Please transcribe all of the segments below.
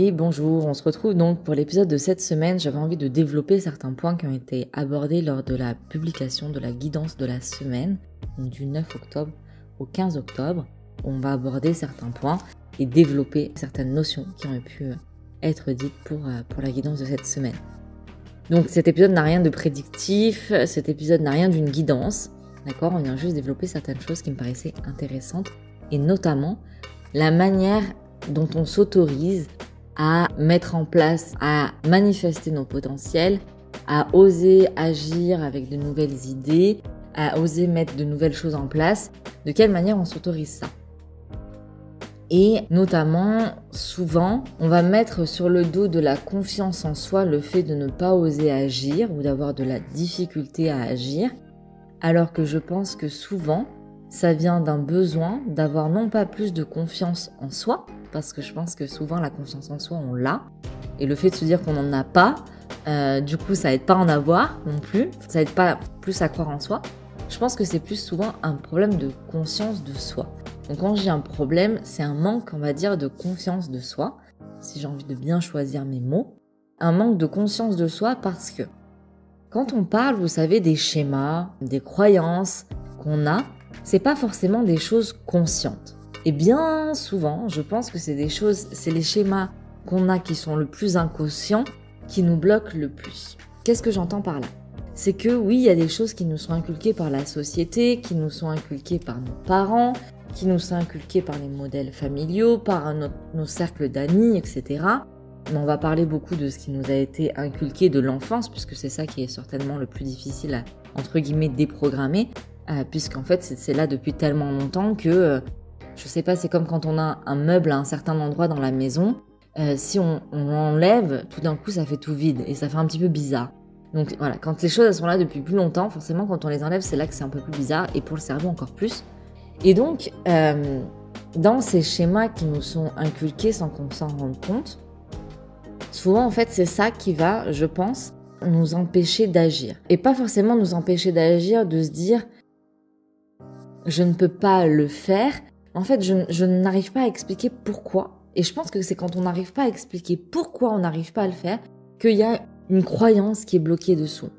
Et bonjour, on se retrouve donc pour l'épisode de cette semaine. J'avais envie de développer certains points qui ont été abordés lors de la publication de la guidance de la semaine, du 9 octobre au 15 octobre. On va aborder certains points et développer certaines notions qui ont pu euh, être dites pour, euh, pour la guidance de cette semaine. Donc cet épisode n'a rien de prédictif, cet épisode n'a rien d'une guidance, d'accord? On vient juste développer certaines choses qui me paraissaient intéressantes et notamment la manière dont on s'autorise à mettre en place, à manifester nos potentiels, à oser agir avec de nouvelles idées, à oser mettre de nouvelles choses en place. De quelle manière on s'autorise ça? Et notamment, souvent, on va mettre sur le dos de la confiance en soi le fait de ne pas oser agir ou d'avoir de la difficulté à agir, alors que je pense que souvent, ça vient d'un besoin d'avoir non pas plus de confiance en soi, parce que je pense que souvent la confiance en soi, on l'a. Et le fait de se dire qu'on n'en a pas, euh, du coup, ça aide pas à en avoir non plus. Ça aide pas plus à croire en soi. Je pense que c'est plus souvent un problème de conscience de soi. Donc quand j'ai un problème, c'est un manque, on va dire, de confiance de soi. Si j'ai envie de bien choisir mes mots. Un manque de conscience de soi parce que quand on parle, vous savez, des schémas, des croyances qu'on a, c'est pas forcément des choses conscientes. Et bien souvent, je pense que c'est des choses, c'est les schémas qu'on a qui sont le plus inconscients qui nous bloquent le plus. Qu'est-ce que j'entends par là? C'est que oui, il y a des choses qui nous sont inculquées par la société, qui nous sont inculquées par nos parents, qui nous sont inculquées par les modèles familiaux, par nos cercles d'amis, etc. Mais on va parler beaucoup de ce qui nous a été inculqué de l'enfance, puisque c'est ça qui est certainement le plus difficile à, entre guillemets, déprogrammer, euh, puisqu'en fait c'est là depuis tellement longtemps que euh, je sais pas, c'est comme quand on a un meuble à un certain endroit dans la maison. Euh, si on, l'enlève, tout d'un coup, ça fait tout vide et ça fait un petit peu bizarre. Donc voilà, quand les choses sont là depuis plus longtemps, forcément, quand on les enlève, c'est là que c'est un peu plus bizarre et pour le cerveau encore plus. Et donc, euh, dans ces schémas qui nous sont inculqués sans qu'on s'en rende compte, souvent en fait, c'est ça qui va, je pense, nous empêcher d'agir. Et pas forcément nous empêcher d'agir, de se dire je ne peux pas le faire, en fait, je, n'arrive pas à expliquer pourquoi. Et je pense que c'est quand on n'arrive pas à expliquer pourquoi on n'arrive pas à le faire qu'il y a une croyance qui est bloquée dessous.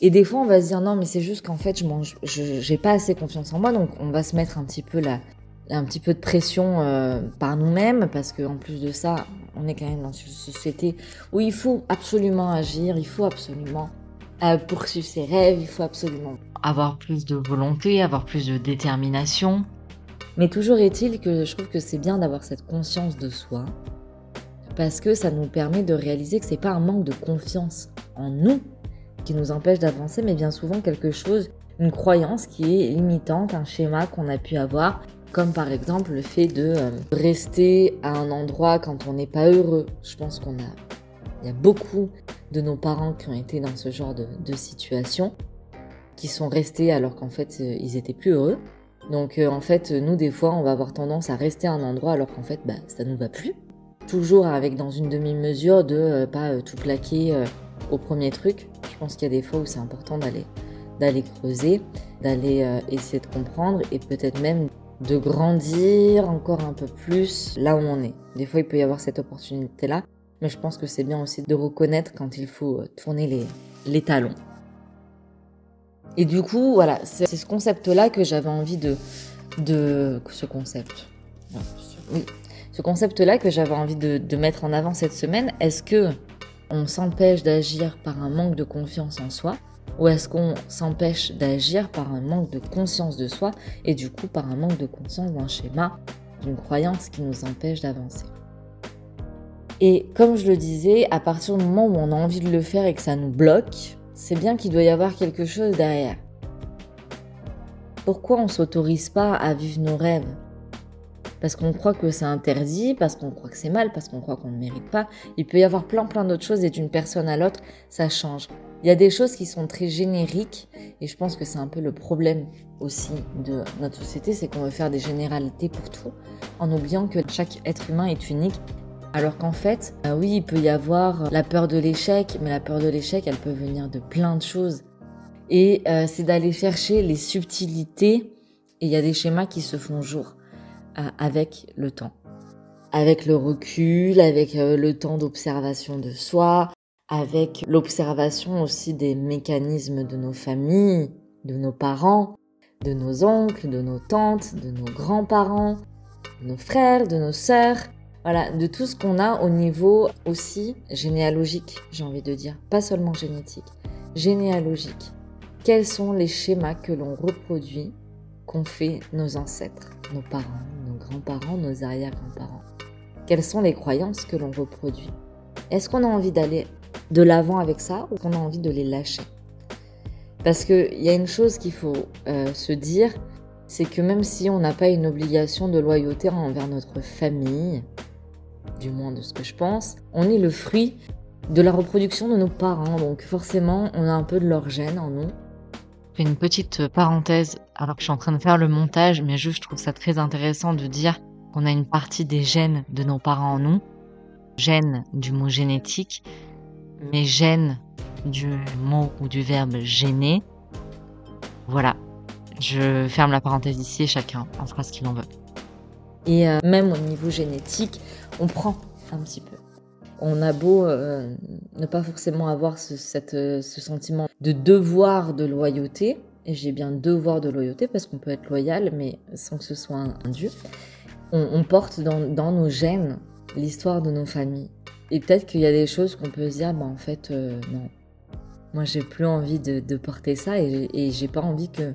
Et des fois, on va se dire non, mais c'est juste qu'en fait, je mange, j'ai pas assez confiance en moi, donc on va se mettre un petit peu là, un petit peu de pression euh, par nous-mêmes, parce qu'en plus de ça, on est quand même dans une société où il faut absolument agir, il faut absolument euh, poursuivre ses rêves, il faut absolument avoir plus de volonté, avoir plus de détermination. Mais toujours est-il que je trouve que c'est bien d'avoir cette conscience de soi parce que ça nous permet de réaliser que c'est pas un manque de confiance en nous qui nous empêche d'avancer, mais bien souvent quelque chose, une croyance qui est limitante, un schéma qu'on a pu avoir, comme par exemple le fait de euh, rester à un endroit quand on n'est pas heureux. Je pense qu'on a, il y a beaucoup de nos parents qui ont été dans ce genre de, de situation, qui sont restés alors qu'en fait euh, ils étaient plus heureux. Donc euh, en fait, nous des fois, on va avoir tendance à rester à un endroit alors qu'en fait, bah, ça nous va plus. Toujours avec dans une demi-mesure de euh, pas euh, tout plaquer au premier truc. Je pense qu'il y a des fois où c'est important d'aller d'aller creuser, d'aller essayer de comprendre et peut-être même de grandir encore un peu plus là où on est. Des fois, il peut y avoir cette opportunité-là, mais je pense que c'est bien aussi de reconnaître quand il faut tourner les talons. Et du coup, voilà, c'est ce concept-là que j'avais envie de. Ce concept. Oui. Ce concept-là que j'avais envie de, de, mettre en avant cette semaine. Est-ce que on s'empêche d'agir par un manque de confiance en soi ou est-ce qu'on s'empêche d'agir par un manque de conscience de soi et du coup par un manque de conscience d'un schéma, d'une croyance qui nous empêche d'avancer? Et comme je le disais, à partir du moment où on a envie de le faire et que ça nous bloque, c'est bien qu'il doit y avoir quelque chose derrière. Pourquoi on s'autorise pas à vivre nos rêves? Parce qu'on croit que c'est interdit, parce qu'on croit que c'est mal, parce qu'on croit qu'on ne mérite pas. Il peut y avoir plein plein d'autres choses et d'une personne à l'autre, ça change. Il y a des choses qui sont très génériques et je pense que c'est un peu le problème aussi de notre société, c'est qu'on veut faire des généralités pour tout en oubliant que chaque être humain est unique. Alors qu'en fait, euh, oui, il peut y avoir la peur de l'échec, mais la peur de l'échec, elle peut venir de plein de choses. Et euh, c'est d'aller chercher les subtilités et il y a des schémas qui se font jour euh, avec le temps. Avec le recul, avec le temps d'observation de soi, avec l'observation aussi des mécanismes de nos familles, de nos parents, de nos oncles, de nos tantes, de nos grands-parents, de nos frères, de nos sœurs, voilà, de tout ce qu'on a au niveau aussi généalogique, j'ai envie de dire, pas seulement génétique, généalogique. Quels sont les schémas que l'on reproduit, qu'ont fait nos ancêtres, nos parents, nos grands-parents, nos arrière-grands-parents? Quelles sont les croyances que l'on reproduit? Est-ce qu'on a envie d'aller de l'avant avec ça ou qu'on a envie de les lâcher? Parce qu'il y a une chose qu'il faut euh, se dire, c'est que même si on n'a pas une obligation de loyauté envers notre famille, du moins de ce que je pense, on est le fruit de la reproduction de nos parents, donc forcément on a un peu de leur gène en nous. Je fais une petite parenthèse alors que je suis en train de faire le montage, mais juste je trouve ça très intéressant de dire qu'on a une partie des gènes de nos parents en nous, gènes du mot génétique, mes gènes du mot ou du verbe gêner. Voilà. Je ferme la parenthèse ici et chacun en fera ce qu'il en veut. Et euh, même au niveau génétique, on prend un petit peu. On a beau euh, ne pas forcément avoir ce, euh, ce sentiment de devoir de loyauté, et j'ai bien devoir de loyauté parce qu'on peut être loyal, mais sans que ce soit un, dieu. On, porte dans, dans nos gènes l'histoire de nos familles. Et peut-être qu'il y a des choses qu'on peut se dire, bah en fait, euh, non. Moi, j'ai plus envie de, porter ça et j'ai pas envie que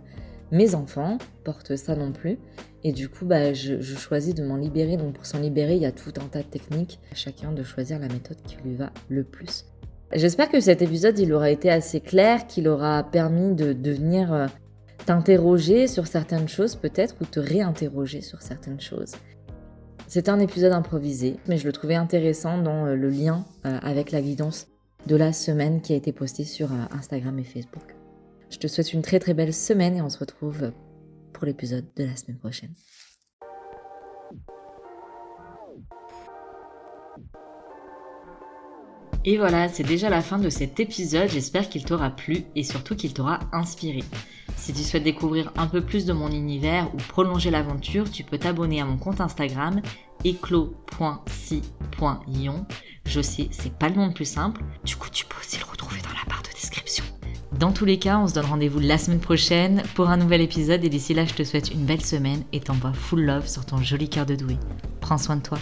mes enfants portent ça non plus. Et du coup, bah, je, choisis de m'en libérer. Donc, pour s'en libérer, il y a tout un tas de techniques. Chacun de choisir la méthode qui lui va le plus. J'espère que cet épisode, il aura été assez clair, qu'il aura permis de, de venir euh, t'interroger sur certaines choses peut-être ou te réinterroger sur certaines choses. C'est un épisode improvisé, mais je le trouvais intéressant dans euh, le lien euh, avec la guidance de la semaine qui a été postée sur Instagram et Facebook. Je te souhaite une très très belle semaine et on se retrouve pour l'épisode de la semaine prochaine. Et voilà, c'est déjà la fin de cet épisode. J'espère qu'il t'aura plu et surtout qu'il t'aura inspiré. Si tu souhaites découvrir un peu plus de mon univers ou prolonger l'aventure, tu peux t'abonner à mon compte Instagram éclos.si.ion. Je sais, c'est pas le nom le plus simple. Du coup, tu peux aussi le retrouver dans la barre de description. Dans tous les cas, on se donne rendez-vous la semaine prochaine pour un nouvel épisode et d'ici là, je te souhaite une belle semaine et t'envoie full love sur ton joli cœur de doué. Prends soin de toi.